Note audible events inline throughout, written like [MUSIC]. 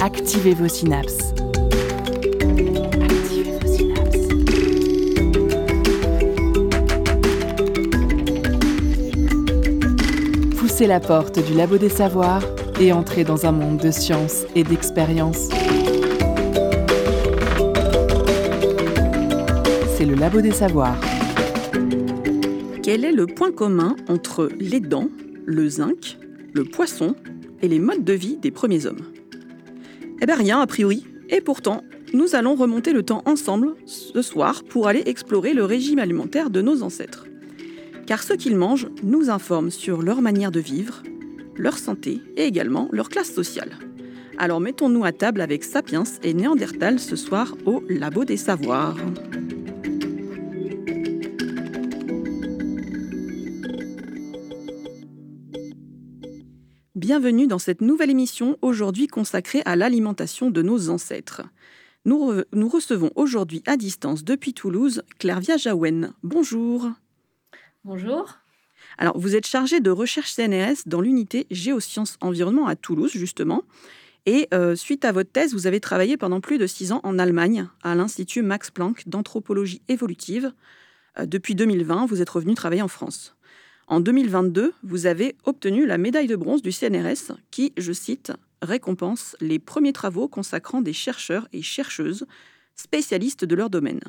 Activez vos synapses. Activez. Poussez la porte du labo des savoirs et entrez dans un monde de science et d'expérience. C'est le labo des savoirs. Quel est le point commun entre les dents, le zinc, le poisson et les modes de vie des premiers hommes? Eh bien rien a priori. Et pourtant, nous allons remonter le temps ensemble ce soir pour aller explorer le régime alimentaire de nos ancêtres. Car ce qu'ils mangent nous informe sur leur manière de vivre, leur santé et également leur classe sociale. Alors mettons-nous à table avec Sapiens et Néandertal ce soir au Labo des Savoirs. Bienvenue dans cette nouvelle émission aujourd'hui consacrée à l'alimentation de nos ancêtres. Nous, re- nous recevons aujourd'hui à distance depuis Toulouse Clairvia Jaouen. Bonjour. Bonjour. Alors, vous êtes chargée de recherche CNRS dans l'unité Géosciences Environnement à Toulouse, justement. Et euh, suite à votre thèse, vous avez travaillé pendant plus de six ans en Allemagne, à l'Institut Max Planck d'anthropologie évolutive. Euh, depuis 2020, vous êtes revenu travailler en France. En 2022, vous avez obtenu la médaille de bronze du CNRS qui, je cite, récompense les premiers travaux consacrant des chercheurs et chercheuses spécialistes de leur domaine.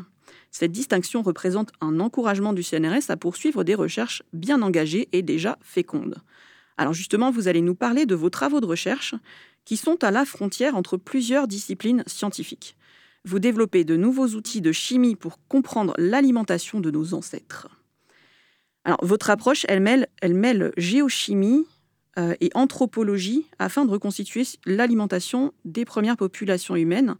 Cette distinction représente un encouragement du CNRS à poursuivre des recherches bien engagées et déjà fécondes. Alors justement, vous allez nous parler de vos travaux de recherche qui sont à la frontière entre plusieurs disciplines scientifiques. Vous développez de nouveaux outils de chimie pour comprendre l'alimentation de nos ancêtres. Votre approche, elle mêle, géochimie euh, et anthropologie afin de reconstituer l'alimentation des premières populations humaines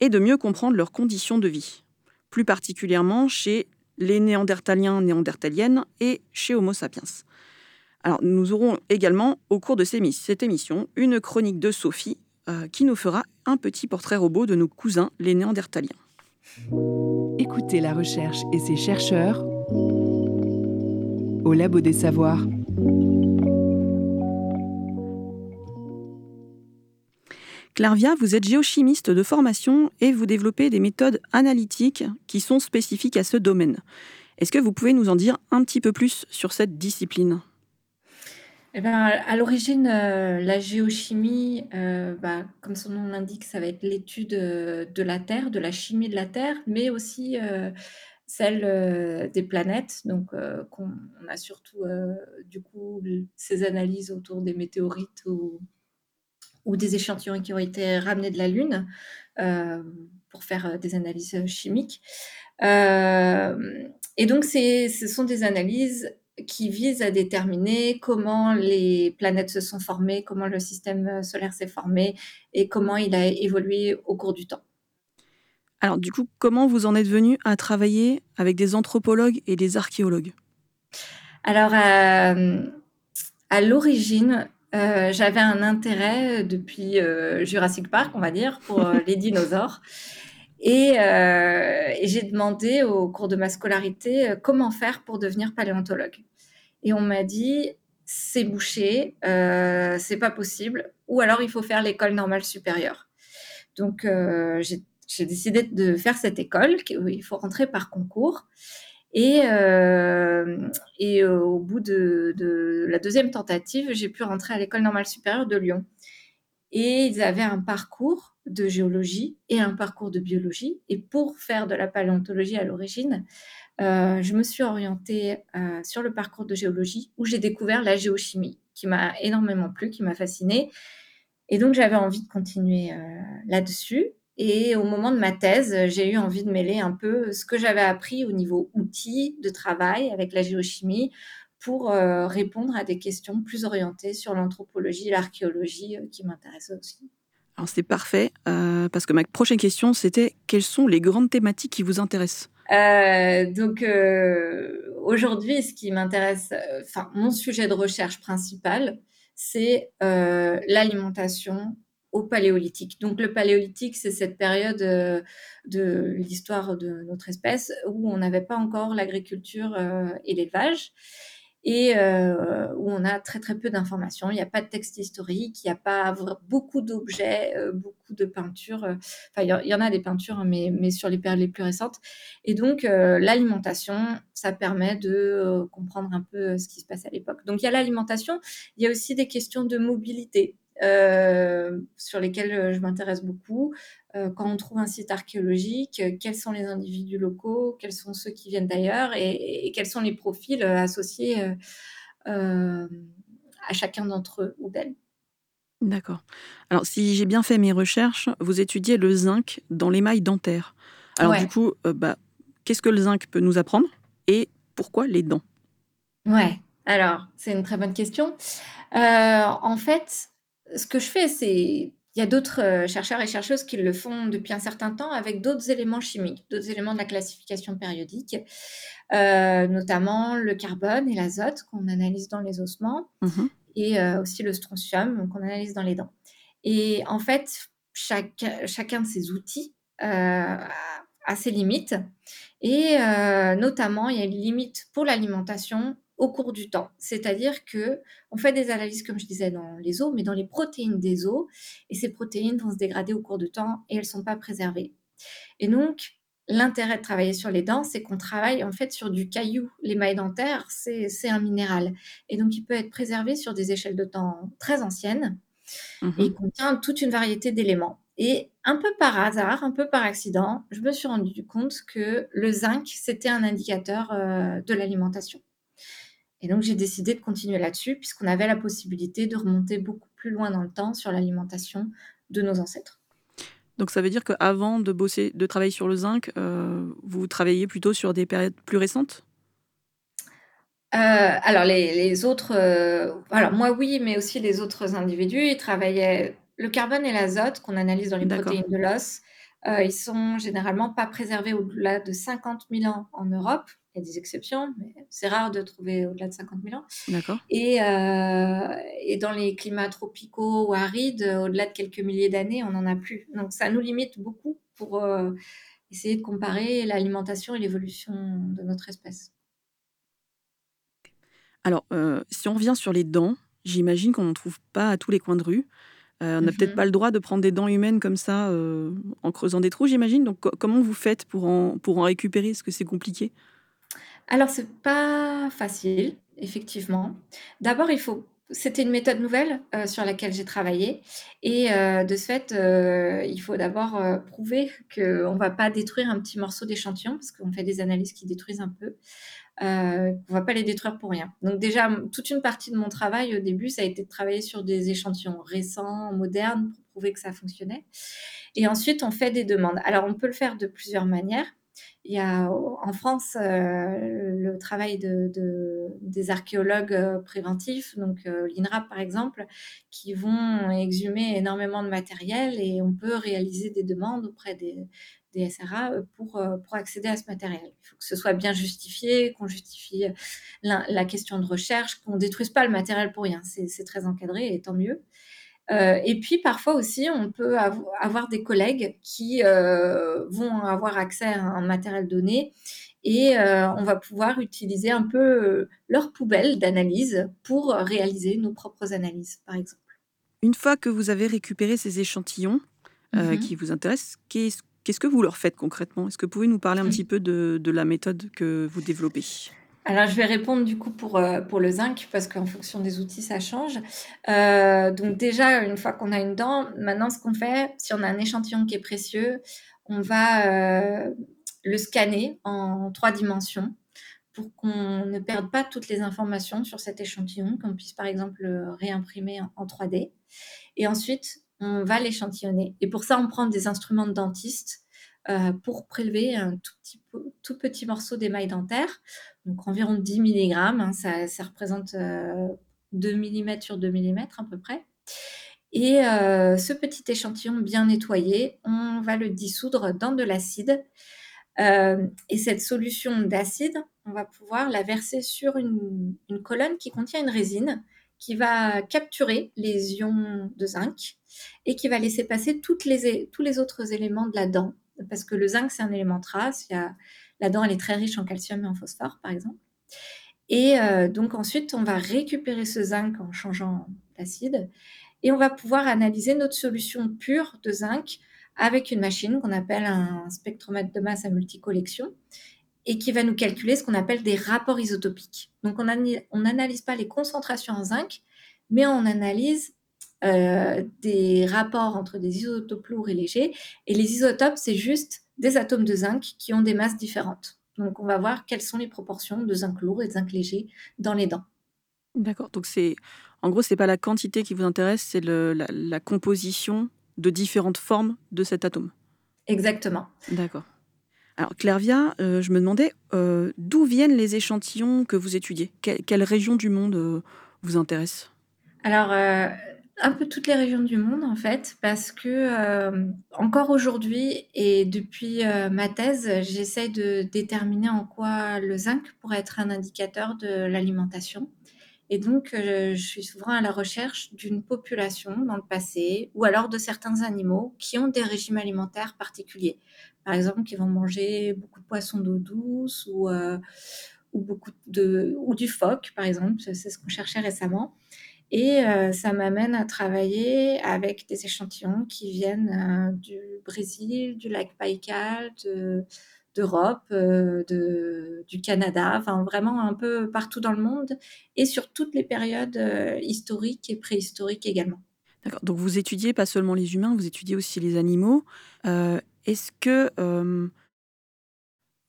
et de mieux comprendre leurs conditions de vie, plus particulièrement chez les néandertaliens, néandertaliennes et chez Homo sapiens. Alors, nous aurons également, au cours de cette émission, une chronique de Sophie euh, qui nous fera un petit portrait robot de nos cousins, les néandertaliens. Écoutez la recherche et ses chercheurs au Labo des Savoirs. Clarvia, vous êtes géochimiste de formation et vous développez des méthodes analytiques qui sont spécifiques à ce domaine. Est-ce que vous pouvez nous en dire un petit peu plus sur cette discipline? Eh ben, à l'origine, euh, la géochimie, euh, bah, comme son nom l'indique, ça va être l'étude euh, de la Terre, de la chimie de la Terre, mais aussi euh, celle euh, des planètes. Donc, euh, on a surtout euh, du coup ces analyses autour des météorites ou, des échantillons qui ont été ramenés de la Lune pour faire des analyses chimiques. Et donc, ce sont des analyses qui visent à déterminer comment les planètes se sont formées, comment le système solaire s'est formé et comment il a évolué au cours du temps. Alors du coup, comment vous en êtes venu à travailler avec des anthropologues et des archéologues? Alors, euh, à l'origine, euh, j'avais un intérêt depuis euh, Jurassic Park, on va dire, pour [LAUGHS] les dinosaures. Et, et j'ai demandé au cours de ma scolarité comment faire pour devenir paléontologue. Et on m'a dit c'est bouché, c'est pas possible, ou alors il faut faire l'école normale supérieure. Donc j'ai j'ai décidé de faire cette école il faut rentrer par concours. Et, euh, euh, au bout de, la deuxième tentative, j'ai pu rentrer à l'école normale supérieure de Lyon. Et ils avaient un parcours de géologie et un parcours de biologie. Et pour faire de la paléontologie à l'origine, euh, je me suis orientée sur le parcours de géologie où j'ai découvert la géochimie, qui m'a énormément plu, qui m'a fascinée. Et donc j'avais envie de continuer là-dessus. Et au moment de ma thèse, j'ai eu envie de mêler un peu ce que j'avais appris au niveau outils de travail avec la géochimie pour euh, répondre à des questions plus orientées sur l'anthropologie et l'archéologie euh, qui m'intéressaient aussi. Alors c'est parfait, euh, parce que ma prochaine question, c'était quelles sont les grandes thématiques qui vous intéressent? Euh, donc euh, aujourd'hui, ce qui m'intéresse, euh, enfin mon sujet de recherche principal, c'est euh, l'alimentation au paléolithique. Donc le paléolithique, c'est cette période de l'histoire de notre espèce où on n'avait pas encore l'agriculture et l'élevage et euh, où on a très très peu d'informations. Il n'y a pas de texte historique, il n'y a pas beaucoup d'objets, euh, beaucoup de peintures. Euh, enfin, il y, en a des peintures, hein, mais, mais sur les périodes les plus récentes. Et donc, l'alimentation, ça permet de comprendre un peu ce qui se passe à l'époque. Donc, il y a l'alimentation, il y a aussi des questions de mobilité. Sur lesquelles je m'intéresse beaucoup. quand on trouve un site archéologique, quels sont les individus locaux, quels sont ceux qui viennent d'ailleurs et, quels sont les profils associés à chacun d'entre eux ou d'elles. D'accord. Alors, si j'ai bien fait mes recherches, vous étudiez le zinc dans l'émail dentaire. Alors, du coup, bah, qu'est-ce que le zinc peut nous apprendre et pourquoi les dents? Ouais, alors, c'est une très bonne question. en fait, ce que je fais, c'est il y a d'autres euh, chercheurs et chercheuses qui le font depuis un certain temps avec d'autres éléments chimiques, d'autres éléments de la classification périodique, euh, notamment le carbone et l'azote qu'on analyse dans les ossements, mmh et euh, aussi le strontium qu'on analyse dans les dents. Et en fait, chaque, chacun de ces outils a ses limites, et notamment, il y a une limite pour l'alimentation au cours du temps. C'est-à-dire que on fait des analyses, comme je disais, dans les os, mais dans les protéines des os, et ces protéines vont se dégrader au cours du temps et elles ne sont pas préservées. Et donc, l'intérêt de travailler sur les dents, c'est qu'on travaille en fait sur du caillou. L'émail dentaire, c'est un minéral. Et donc, il peut être préservé sur des échelles de temps très anciennes et il mmh contient toute une variété d'éléments. Et un peu par hasard, un peu par accident, je me suis rendu compte que le zinc, c'était un indicateur euh, de l'alimentation. Et donc, j'ai décidé de continuer là-dessus, puisqu'on avait la possibilité de remonter beaucoup plus loin dans le temps sur l'alimentation de nos ancêtres. Donc, ça veut dire qu'avant de bosser, de travailler sur le zinc, euh, vous travailliez plutôt sur des périodes plus récentes? Euh, alors les, autres, euh, alors moi oui, mais aussi les autres individus, ils travaillaient le carbone et l'azote qu'on analyse dans les protéines de l'os. ils sont généralement pas préservés au-delà de 50 000 ans en Europe. Il y a des exceptions, mais c'est rare de trouver au-delà de 50 000 ans. D'accord. Et, euh, et, dans les climats tropicaux ou arides, au-delà de quelques milliers d'années, on n'en a plus. Donc ça nous limite beaucoup pour euh, essayer de comparer l'alimentation et l'évolution de notre espèce. Alors, euh, si on revient sur les dents, j'imagine qu'on n'en trouve pas à tous les coins de rue. on n'a peut-être mhm. pas le droit de prendre des dents humaines comme ça en creusant des trous, j'imagine. Donc, comment vous faites pour en, pour en récupérer? Est-ce que c'est compliqué? Alors, c'est pas facile, effectivement. D'abord, il faut c'était une méthode nouvelle, euh, sur laquelle j'ai travaillé et euh, de ce fait, euh, il faut d'abord, prouver qu'on ne va pas détruire un petit morceau d'échantillon parce qu'on fait des analyses qui détruisent un peu, on ne va pas les détruire pour rien. Donc déjà, toute une partie de mon travail au début, ça a été de travailler sur des échantillons récents, modernes pour prouver que ça fonctionnait et ensuite on fait des demandes. Alors on peut le faire de plusieurs manières. Il y a en France euh, le travail de, des archéologues euh, préventifs, donc euh, l'INRAP par exemple, qui vont exhumer énormément de matériel et on peut réaliser des demandes auprès des, des SRA pour, pour accéder à ce matériel. Il faut que ce soit bien justifié, qu'on justifie la, la, question de recherche, qu'on ne détruise pas le matériel pour rien. C'est très encadré et tant mieux. Euh, et puis parfois aussi, on peut avoir des collègues qui euh, vont avoir accès à un matériel donné et euh, on va pouvoir utiliser un peu leur poubelle d'analyse pour réaliser nos propres analyses, par exemple. Une fois que vous avez récupéré ces échantillons mm-hmm. qui vous intéressent, qu'est-ce que vous leur faites concrètement? Est-ce que vous pouvez nous parler un petit peu de la méthode que vous développez? Alors, je vais répondre du coup pour, euh, pour le zinc, parce qu'en fonction des outils, ça change. Euh, donc déjà, une fois qu'on a une dent, maintenant, ce qu'on fait, si on a un échantillon qui est précieux, on va euh, le scanner en trois dimensions pour qu'on ne perde pas toutes les informations sur cet échantillon, qu'on puisse par exemple le réimprimer en 3D. Et ensuite, on va l'échantillonner. Et pour ça, on prend des instruments de dentiste pour prélever un tout petit, tout petit morceau d'émail dentaire, donc environ 10 mg, hein, ça, représente 2 euh, mm sur 2 mm à peu près. Et euh, ce petit échantillon bien nettoyé, on va le dissoudre dans de l'acide. et cette solution d'acide, on va pouvoir la verser sur une, colonne qui contient une résine qui va capturer les ions de zinc et qui va laisser passer tous les autres éléments de la dent. Parce que le zinc, c'est un élément trace. Il la dent, elle est très riche en calcium et en phosphore, par exemple. Et euh, donc ensuite, on va récupérer ce zinc en changeant l'acide et on va pouvoir analyser notre solution pure de zinc avec une machine qu'on appelle un spectromètre de masse à multicollection et qui va nous calculer ce qu'on appelle des rapports isotopiques. Donc on n'analyse pas les concentrations en zinc, mais on analyse euh, des rapports entre des isotopes lourds et légers. Et les isotopes, c'est juste des atomes de zinc qui ont des masses différentes. Donc, on va voir quelles sont les proportions de zinc lourd et de zinc léger dans les dents. D'accord. Donc, c'est en gros, c'est pas la quantité qui vous intéresse, c'est la, composition de différentes formes de cet atome. Exactement. D'accord. Alors, Clairvia, euh, je me demandais euh, d'où viennent les échantillons que vous étudiez? Quelle région du monde euh, vous intéresse? Alors, un peu toutes les régions du monde en fait, parce que euh, encore aujourd'hui et depuis euh, ma thèse, j'essaye de déterminer en quoi le zinc pourrait être un indicateur de l'alimentation. Et donc, euh, je suis souvent à la recherche d'une population dans le passé, ou alors de certains animaux qui ont des régimes alimentaires particuliers. Par exemple, qui vont manger beaucoup de poissons d'eau douce ou, ou beaucoup de ou du phoque, par exemple. C'est ce qu'on cherchait récemment. Et euh, ça m'amène à travailler avec des échantillons qui viennent euh, du Brésil, du lac Baïkal, d'Europe, euh, de, du Canada, enfin vraiment un peu partout dans le monde et sur toutes les périodes historiques et préhistoriques également. D'accord. Donc vous étudiez pas seulement les humains, vous étudiez aussi les animaux. Est-ce que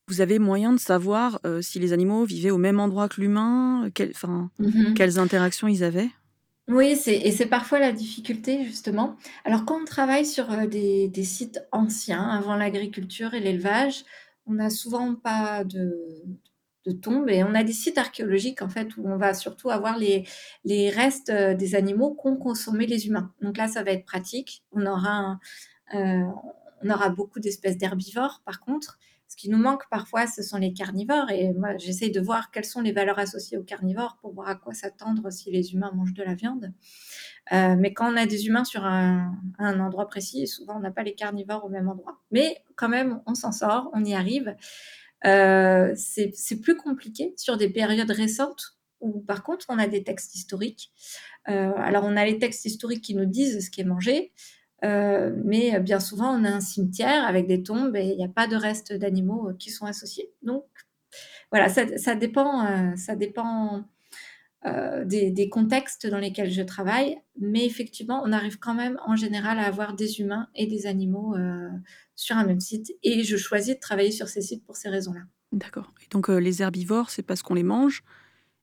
vous avez moyen de savoir si les animaux vivaient au même endroit que l'humain? Mmh Quelles interactions ils avaient? Oui, et c'est parfois la difficulté justement. Alors quand on travaille sur, euh, des sites anciens, avant l'agriculture et l'élevage, on n'a souvent pas de de tombes et on a des sites archéologiques en fait où on va surtout avoir les les restes, euh, des animaux qu'ont consommé les humains. Donc là, ça va être pratique. On aura euh, on aura beaucoup d'espèces d'herbivores par contre. Ce qui nous manque parfois, ce sont les carnivores. Et moi, j'essaye de voir quelles sont les valeurs associées aux carnivores pour voir à quoi s'attendre si les humains mangent de la viande. Euh, mais quand on a des humains sur un, endroit précis, souvent on n'a pas les carnivores au même endroit. Mais quand même, on s'en sort, on y arrive. Euh, c'est plus compliqué sur des périodes récentes où par contre on a des textes historiques. Euh, alors on a les textes historiques qui nous disent ce qui est mangé, euh, mais bien souvent, on a un cimetière avec des tombes et il n'y a pas de restes d'animaux euh, qui sont associés. Donc, voilà, ça, dépend, euh, ça dépend des, contextes dans lesquels je travaille, mais effectivement, on arrive quand même en général à avoir des humains et des animaux sur un même site. Et je choisis de travailler sur ces sites pour ces raisons-là. D'accord. Et donc, les herbivores, c'est parce qu'on les mange?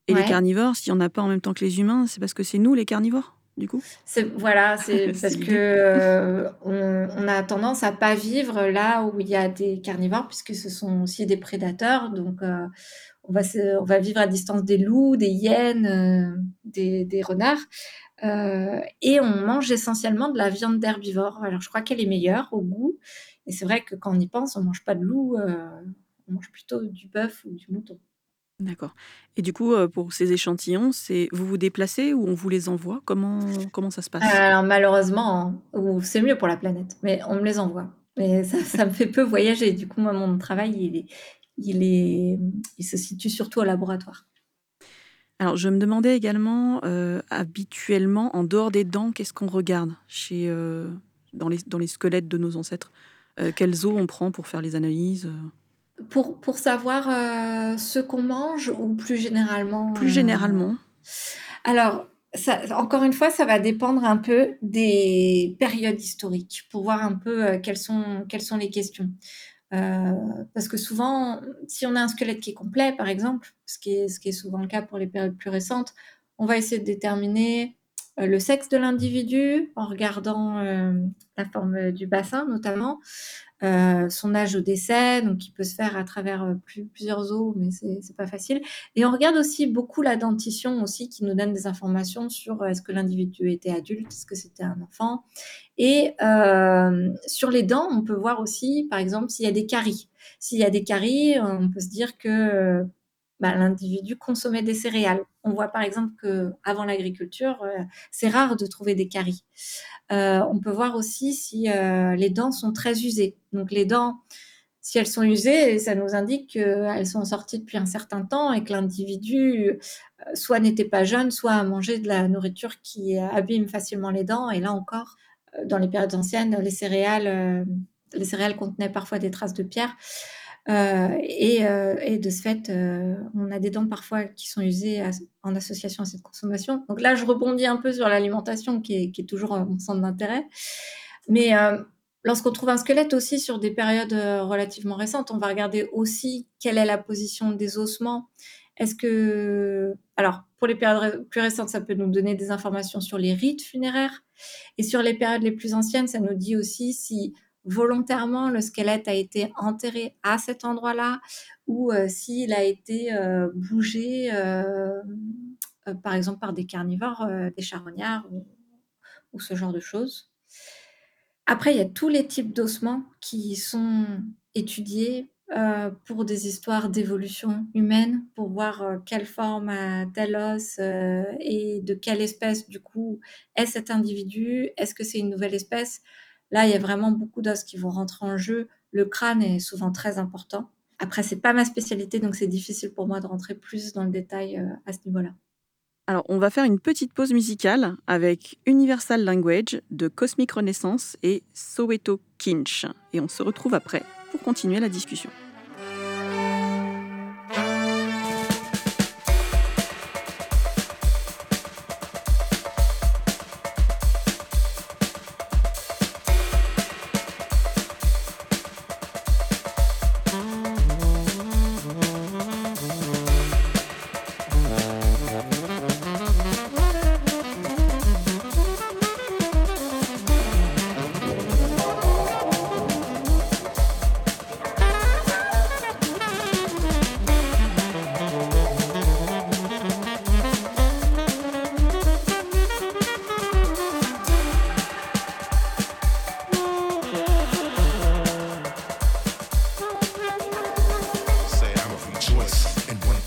Et les carnivores, s'il n'y en a pas en même temps que les humains, c'est parce que c'est nous les carnivores? Du coup? Voilà, [LAUGHS] c'est parce que euh, on, a tendance à pas vivre là où il y a des carnivores, puisque ce sont aussi des prédateurs. Donc, euh, on, va on va vivre à distance des loups, des hyènes, euh, des, renards. et on mange essentiellement de la viande d'herbivore. Alors, je crois qu'elle est meilleure au goût. Et c'est vrai que quand on y pense, on mange pas de loup, on mange plutôt du bœuf ou du mouton. D'accord. Et du coup, pour ces échantillons, c'est vous vous déplacez ou on vous les envoie? Comment comment ça se passe? Alors malheureusement, ou c'est mieux pour la planète, mais on me les envoie. Mais ça, [LAUGHS] me fait peu voyager. Du coup, moi, mon travail, il est, il est, il se situe surtout au laboratoire. Alors, je me demandais également, habituellement, en dehors des dents, qu'est-ce qu'on regarde chez, dans, les, dans les squelettes de nos ancêtres? Quels os on prend pour faire les analyses pour, pour savoir euh, ce qu'on mange ou plus généralement Plus généralement. Euh, alors, ça, encore une fois, ça va dépendre un peu des périodes historiques pour voir un peu euh, quelles, sont, quelles sont les questions. parce que souvent, si on a un squelette qui est complet, par exemple, ce qui est, ce qui est souvent le cas pour les périodes plus récentes, on va essayer de déterminer le sexe de l'individu en regardant la forme du bassin notamment, euh, son âge au décès, donc qui peut se faire à travers euh, plusieurs os, mais c'est pas facile. Et on regarde aussi beaucoup la dentition aussi, qui nous donne des informations sur euh, est-ce que l'individu était adulte, est-ce que c'était un enfant. Et sur les dents, on peut voir aussi, par exemple, s'il y a des caries. S'il y a des caries, on peut se dire que bah, l'individu consommait des céréales. On voit par exemple que avant l'agriculture, euh, c'est rare de trouver des caries. Euh, on peut voir aussi si les dents sont très usées. Donc les dents, si elles sont usées, ça nous indique qu'elles sont sorties depuis un certain temps et que l'individu soit n'était pas jeune, soit a mangé de la nourriture qui abîme facilement les dents. Et là encore, dans les périodes anciennes, les céréales, les céréales contenaient parfois des traces de pierre. Euh, euh, et, de ce fait, euh, on a des dents parfois qui sont usées en association à cette consommation. Donc là, je rebondis un peu sur l'alimentation qui est, toujours mon centre d'intérêt. Mais lorsqu'on trouve un squelette aussi sur des périodes relativement récentes, on va regarder aussi quelle est la position des ossements. Est-ce que... Alors, pour les périodes plus récentes, ça peut nous donner des informations sur les rites funéraires. Et sur les périodes les plus anciennes, ça nous dit aussi si volontairement le squelette a été enterré à cet endroit-là ou euh, s'il a été euh, bougé, euh, par exemple, par des carnivores, des charognards ou, ce genre de choses. Après, il y a tous les types d'ossements qui sont étudiés pour des histoires d'évolution humaine, pour voir quelle forme a tel os et de quelle espèce, du coup, est cet individu. Est-ce que c'est une nouvelle espèce Là, il y a vraiment beaucoup d'os qui vont rentrer en jeu. Le crâne est souvent très important. Après, c'est pas ma spécialité, donc c'est difficile pour moi de rentrer plus dans le détail euh, à ce niveau-là. Alors, on va faire une petite pause musicale avec Universal Language de Cosmic Renaissance et Soweto Kinch. Et on se retrouve après pour continuer la discussion.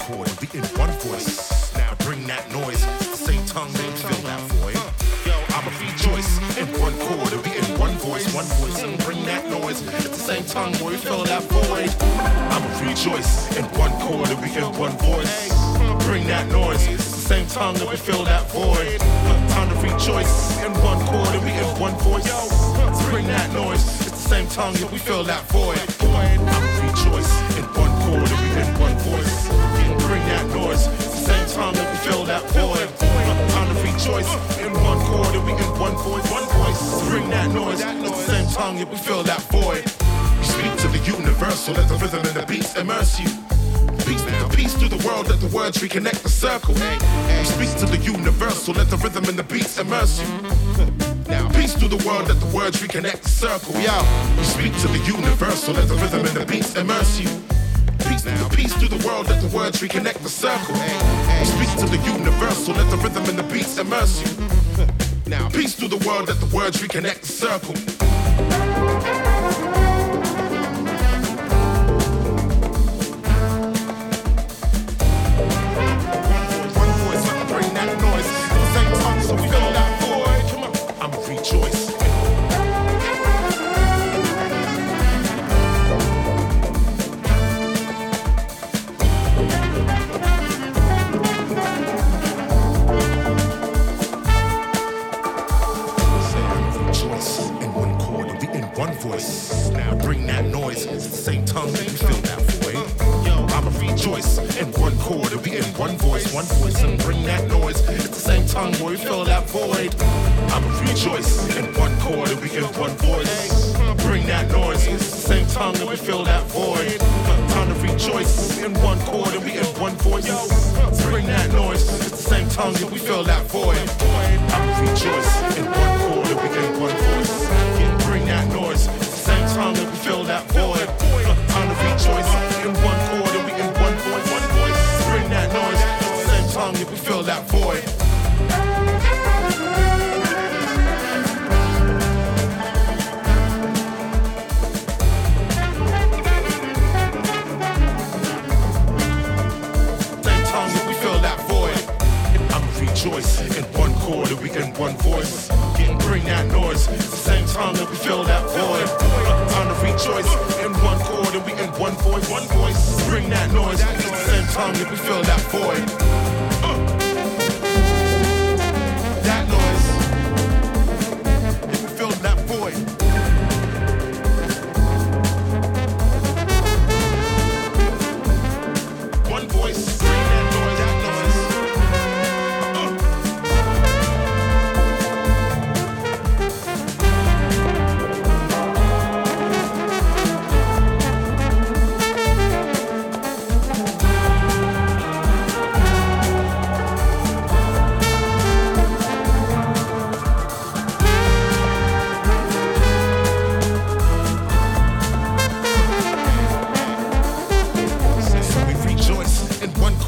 We in one voice. Now bring that noise. Same tongue, they fill that void. Yo, I'm a free rejoice in one chord. We in one voice, one voice, and bring that noise. It's the same tongue, boy, fill that void. I'm a free rejoice in one chord. We in one voice. Bring that noise. It's the same tongue that we fill that void. Time to rejoice in one chord. We in one voice. Bring that noise. It's the same tongue that we fill that void. I'm a rejoice in one chord. We in one that noise. Same time that we fill that void. Time to rejoice in one chord and we in one voice. One voice. Bring that noise. At the same time that we fill that void. We speak to the universal. Let the rhythm and the beats immerse you. Peace, peace through the world, let the words reconnect the circle. We speak to the universal, let the rhythm and the beats immerse you. Now, peace through the world, let the words reconnect the circle. We you speak to the universal, let the rhythm and the beats immerse you heartbeats now. Peace to the world, let the words reconnect the circle. Speak to the universal, let the rhythm and the beats immerse you. [LAUGHS] Now, peace to the world, let the words reconnect the circle. chord. If we in one voice, one voice, and bring that noise. It's the same tongue where we fill that void. I'ma rejoice in one chord. If we in one voice, bring that noise. It's the same tongue that we fill that void. Time to rejoice in one chord. and we in one voice, bring that noise. It's the same tongue that we fill that void. I'ma rejoice in one chord. and we in one voice, bring that noise. It's the same tongue that we fill that void. Time to rejoice in one people fill that void. Rejoice in one chord, we can one voice. Can bring that noise. Same time that we fill that void. Time to rejoice in one chord, and we in one voice. One voice. Bring that noise. Same time that we fill that void.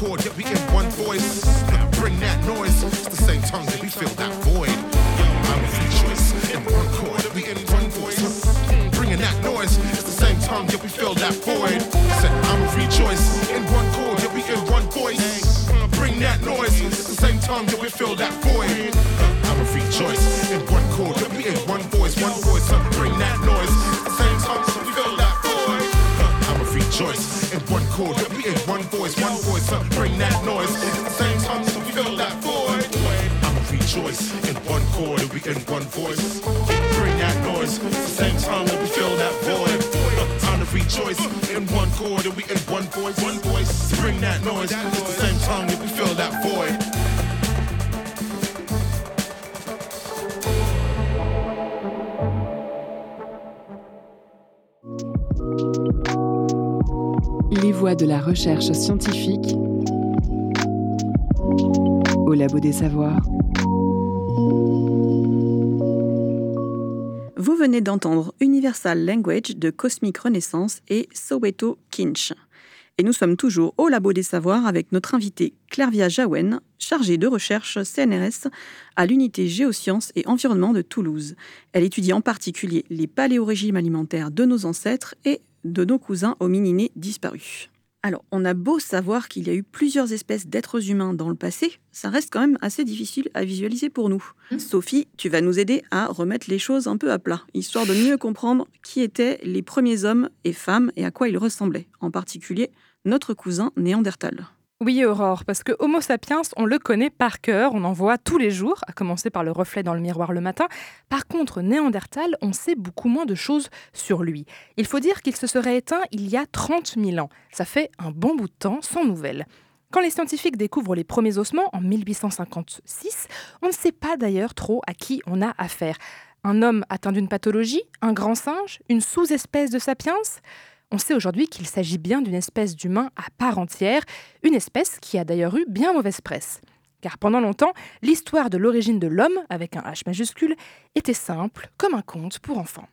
Chord, yet we in one voice. Bring that noise, it's the same tongue that we fill that void. I will rejoice in one chord, we in one voice. Bringing that noise, it's the same tongue, yet we fill that void. Said I will rejoice in one chord, yet we in one voice. Bring that noise, it's the same tongue, yet we fill that void. In one voice. Bring that noise. Same time that we fill that void. Time to rejoice in one chord, we in one voice, one voice. Bring that noise. Same time that we fill that void. Les voix de la recherche scientifique au Labo des Savoirs. Venez d'entendre Universal Language de Cosmic Renaissance et Soweto Kinch. Et nous sommes toujours au Labo des Savoirs avec notre invitée Clairvia Jaouen, chargée de recherche CNRS à l'unité Géosciences et Environnement de Toulouse. Elle étudie en particulier les paléorégimes alimentaires de nos ancêtres et de nos cousins homininés disparus. Alors, on a beau savoir qu'il y a eu plusieurs espèces d'êtres humains dans le passé, ça reste quand même assez difficile à visualiser pour nous. Mhm. Sophie, tu vas nous aider à remettre les choses un peu à plat, histoire de mieux comprendre qui étaient les premiers hommes et femmes et à quoi ils ressemblaient, en particulier notre cousin Néandertal. Oui, Aurore, parce que Homo sapiens, on le connaît par cœur, on en voit tous les jours, à commencer par le reflet dans le miroir le matin. Par contre, Néandertal, on sait beaucoup moins de choses sur lui. Il faut dire qu'il se serait éteint il y a 30 000 ans. Ça fait un bon bout de temps sans nouvelles. Quand les scientifiques découvrent les premiers ossements en 1856, on ne sait pas d'ailleurs trop à qui on a affaire. Un homme atteint d'une pathologie Un grand singe Une sous-espèce de sapiens? On sait aujourd'hui qu'il s'agit bien d'une espèce d'humain à part entière, une espèce qui a d'ailleurs eu bien mauvaise presse. Car pendant longtemps, l'histoire de l'origine de l'homme, avec un H majuscule, était simple, comme un conte pour enfants.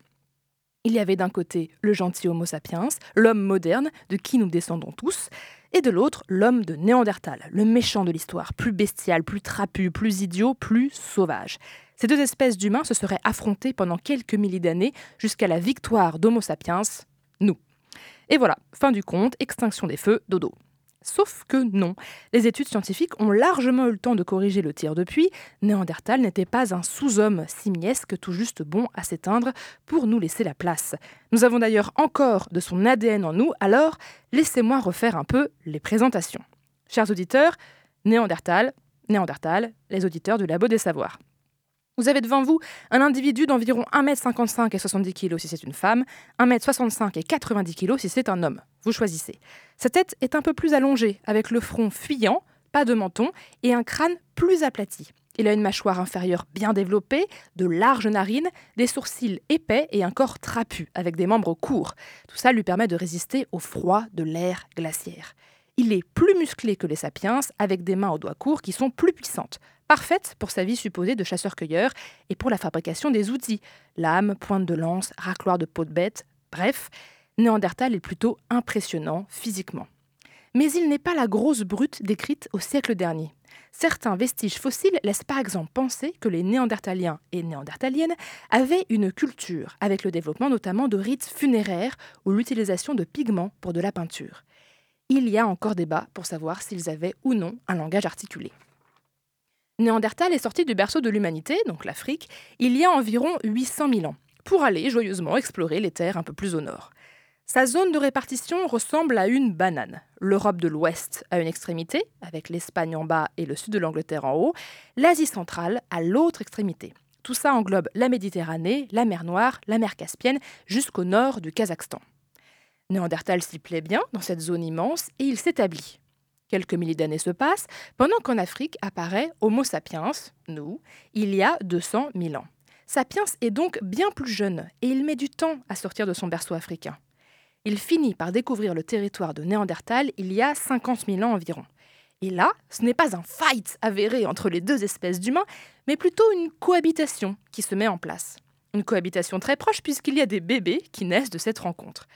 Il y avait d'un côté le gentil Homo sapiens, l'homme moderne, de qui nous descendons tous, et de l'autre l'homme de Néandertal, le méchant de l'histoire, plus bestial, plus trapu, plus idiot, plus sauvage. Ces deux espèces d'humains se seraient affrontées pendant quelques milliers d'années jusqu'à la victoire d'Homo sapiens, nous. Et voilà, fin du compte, extinction des feux, dodo. Sauf que non, les études scientifiques ont largement eu le temps de corriger le tir depuis. Néandertal n'était pas un sous-homme simiesque tout juste bon à s'éteindre pour nous laisser la place. Nous avons d'ailleurs encore de son ADN en nous, alors laissez-moi refaire un peu les présentations. Chers auditeurs, Néandertal, Néandertal, les auditeurs du Labo des Savoirs. Vous avez devant vous un individu d'environ 1m55 et 70 kg si c'est une femme, 1m65 et 90 kg si c'est un homme. Vous choisissez. Sa tête est un peu plus allongée, avec le front fuyant, pas de menton, et un crâne plus aplati. Il a une mâchoire inférieure bien développée, de larges narines, des sourcils épais et un corps trapu, avec des membres courts. Tout ça lui permet de résister au froid de l'ère glaciaire. Il est plus musclé que les sapiens, avec des mains aux doigts courts qui sont plus puissantes parfaite pour sa vie supposée de chasseur-cueilleur et pour la fabrication des outils, lame, pointe de lance, racloir de peau de bête, bref, Néandertal est plutôt impressionnant physiquement. Mais il n'est pas la grosse brute décrite au siècle dernier. Certains vestiges fossiles laissent par exemple penser que les Néandertaliens et Néandertaliennes avaient une culture, avec le développement notamment de rites funéraires ou l'utilisation de pigments pour de la peinture. Il y a encore débat pour savoir s'ils avaient ou non un langage articulé. Néandertal est sorti du berceau de l'humanité, donc l'Afrique, il y a environ 800 000 ans, pour aller joyeusement explorer les terres un peu plus au nord. Sa zone de répartition ressemble à une banane. L'Europe de l'Ouest à une extrémité, avec l'Espagne en bas et le sud de l'Angleterre en haut, l'Asie centrale à l'autre extrémité. Tout ça englobe la Méditerranée, la mer Noire, la mer Caspienne, jusqu'au nord du Kazakhstan. Néandertal s'y plaît bien dans cette zone immense et il s'établit. Quelques milliers d'années se passent, pendant qu'en Afrique apparaît Homo sapiens, nous, il y a 200 000 ans. Sapiens est donc bien plus jeune et il met du temps à sortir de son berceau africain. Il finit par découvrir le territoire de Néandertal il y a 50 000 ans environ. Et là, ce n'est pas un fight avéré entre les deux espèces d'humains, mais plutôt une cohabitation qui se met en place. Une cohabitation très proche puisqu'il y a des bébés qui naissent de cette rencontre.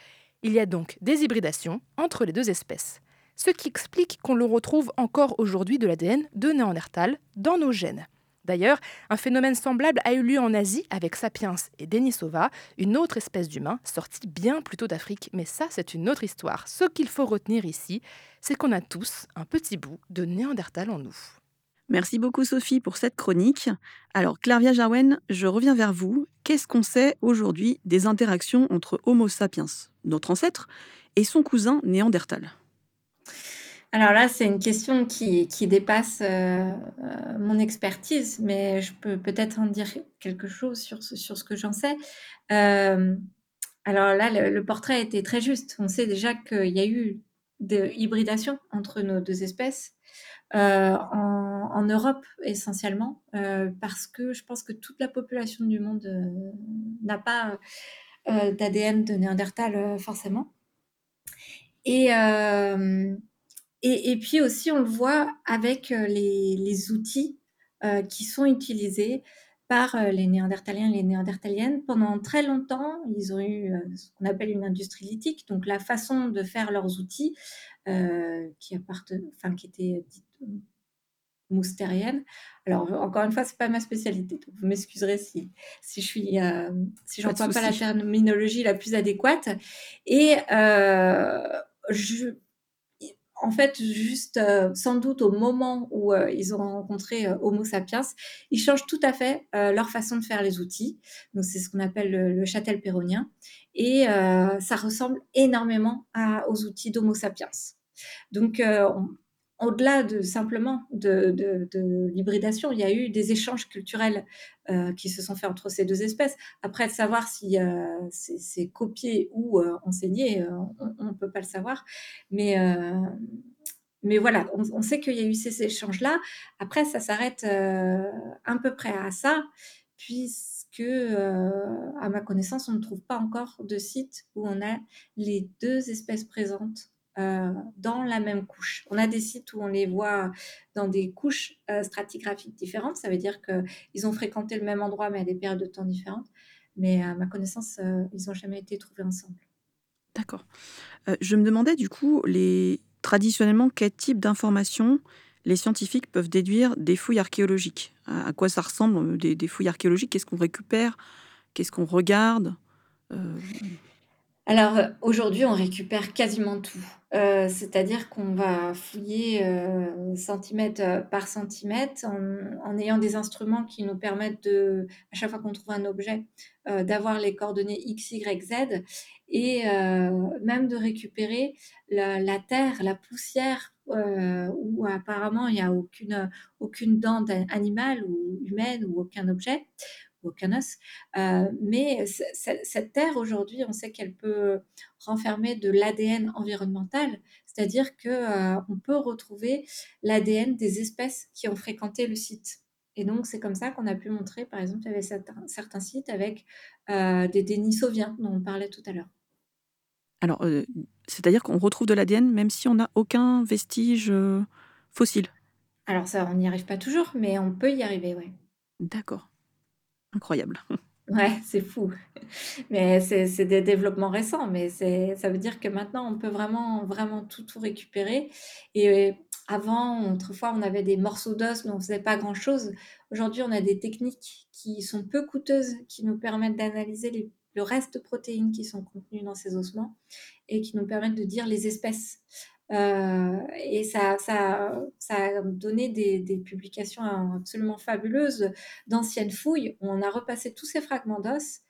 Il y a donc des hybridations entre les deux espèces, ce qui explique qu'on le retrouve encore aujourd'hui de l'ADN de Néandertal dans nos gènes. D'ailleurs, un phénomène semblable a eu lieu en Asie avec Sapiens et Denisova, une autre espèce d'humain sortie bien plus tôt d'Afrique. Mais ça, c'est une autre histoire. Ce qu'il faut retenir ici, c'est qu'on a tous un petit bout de Néandertal en nous. Merci beaucoup Sophie pour cette chronique. Alors Clavia Jarwen, je reviens vers vous. Qu'est-ce qu'on sait aujourd'hui des interactions entre Homo sapiens, notre ancêtre, et son cousin Néandertal? Alors là, c'est une question qui, dépasse euh, euh, mon expertise, mais je peux peut-être en dire quelque chose sur ce, que j'en sais. Euh, alors là, le, portrait était très juste. On sait déjà qu'il y a eu des hybridations entre nos deux espèces. En, en, Europe essentiellement, parce que je pense que toute la population du monde n'a pas d'ADN de Néandertal forcément. Et, et, et, puis aussi, on le voit avec les, les outils qui sont utilisés par les Néandertaliens et les Néandertaliennes. Pendant très longtemps, ils ont eu ce qu'on appelle une industrie lithique, donc la façon de faire leurs outils euh, qui, enfin, qui était dite moustérienne. Alors, encore une fois, c'est pas ma spécialité, donc vous m'excuserez si, si je suis, euh, si pas, pas la terminologie la plus adéquate. Et euh, en fait, juste euh, sans doute au moment où euh, ils ont rencontré euh, Homo sapiens, ils changent tout à fait leur façon de faire les outils. Donc, c'est ce qu'on appelle le, le, châtel péronien. Et ça ressemble énormément aux outils d'Homo sapiens. Donc, on, au-delà de simplement de, l'hybridation, il y a eu des échanges culturels euh, qui se sont faits entre ces deux espèces. Après, de savoir si euh, c'est copié ou euh, enseigné, on ne peut pas le savoir. Mais, voilà, on, on sait qu'il y a eu ces échanges-là. Après, ça s'arrête à peu près à ça, puisque, à ma connaissance, on ne trouve pas encore de site où on a les deux espèces présentes euh, dans la même couche. On a des sites où on les voit dans des couches euh, stratigraphiques différentes. Ça veut dire qu'ils ont fréquenté le même endroit, mais à des périodes de temps différentes. Mais à ma connaissance, euh, ils n'ont jamais été trouvés ensemble. D'accord. je me demandais du coup, les... traditionnellement, quel type d'informations les scientifiques peuvent déduire des fouilles archéologiques? À quoi ça ressemble des, des fouilles archéologiques? Qu'est-ce qu'on récupère? Qu'est-ce qu'on regarde? Alors aujourd'hui, on récupère quasiment tout. Euh, c'est-à-dire qu'on va fouiller euh, centimètre euh, par centimètre en, ayant des instruments qui nous permettent de, à chaque fois qu'on trouve un objet, euh, d'avoir les coordonnées X, Y, Z et euh, même de récupérer la, terre, la poussière euh, où apparemment il n'y a aucune, aucune dent animale ou humaine ou aucun objet Euh, mais cette terre, aujourd'hui, on sait qu'elle peut renfermer de l'ADN environnemental, c'est-à-dire qu'on euh, peut retrouver l'ADN des espèces qui ont fréquenté le site. Et donc, c'est comme ça qu'on a pu montrer, par exemple, il y avait certains, certains sites avec euh, des dénisoviens dont on parlait tout à l'heure. Alors, euh, c'est-à-dire qu'on retrouve de l'ADN même si on n'a aucun vestige euh, fossile? Alors ça, on n'y arrive pas toujours, mais on peut y arriver, oui. D'accord. Incroyable. Ouais, c'est fou. Mais c'est des développements récents, mais ça veut dire que maintenant, on peut vraiment, vraiment tout, tout récupérer. Et avant, autrefois, on avait des morceaux d'os, mais on ne faisait pas grand-chose. Aujourd'hui, on a des techniques qui sont peu coûteuses, qui nous permettent d'analyser le reste de protéines qui sont contenues dans ces ossements et qui nous permettent de dire les espèces Euh, et ça, ça, ça a donné des, publications absolument fabuleuses d'anciennes fouilles on a repassé tous ces fragments d'os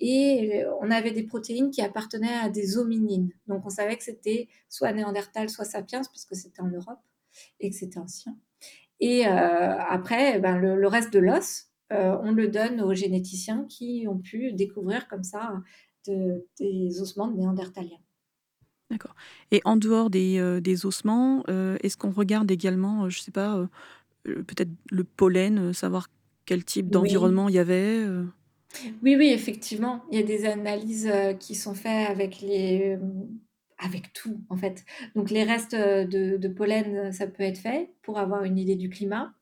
et on avait des protéines qui appartenaient à des hominines. Donc on savait que c'était soit Néandertal, soit Sapiens, puisque c'était en Europe et que c'était ancien. Et euh, après, ben, le, reste de l'os, euh, on le donne aux généticiens qui ont pu découvrir comme ça de, des ossements de Néandertaliens. D'accord. Et en dehors des, euh, des ossements, euh, est-ce qu'on regarde également, euh, je ne sais pas, peut-être le pollen, savoir quel type d'environnement Oui. il y avait Oui, oui, effectivement. Il y a des analyses qui sont faites avec les, avec tout, en fait. Donc, les restes de, de pollen, ça peut être fait pour avoir une idée du climat.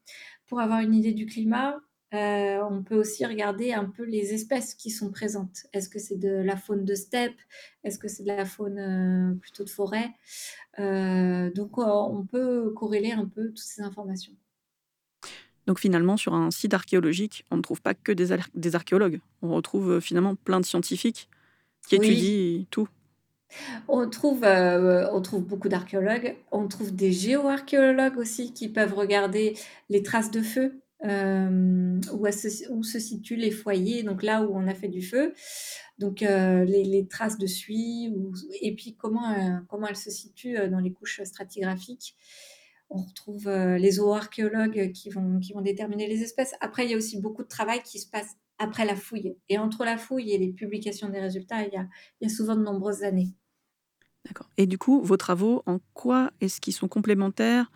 Pour avoir une idée du climat, euh, on peut aussi regarder un peu les espèces qui sont présentes. Est-ce que c'est de la faune de steppe? Est-ce que c'est de la faune euh, plutôt de forêt? Euh, Donc, on peut corréler un peu toutes ces informations. Donc finalement, sur un site archéologique, on ne trouve pas que des, ar- des archéologues. On retrouve finalement plein de scientifiques qui Oui, étudient tout. On trouve, euh, on trouve beaucoup d'archéologues. On trouve des géoarchéologues aussi qui peuvent regarder les traces de feu, euh, où, se, où, situent les foyers, donc là où on a fait du feu. Donc euh, les, traces de suie, et puis comment, euh, comment elles se situent dans les couches stratigraphiques. On retrouve les zooarchéologues qui vont, qui vont déterminer les espèces. Après, il y a aussi beaucoup de travail qui se passe après la fouille. Et entre la fouille et les publications des résultats, il y a, il y a souvent de nombreuses années. D'accord. Et du coup, vos travaux, en quoi est-ce qu'ils sont complémentaires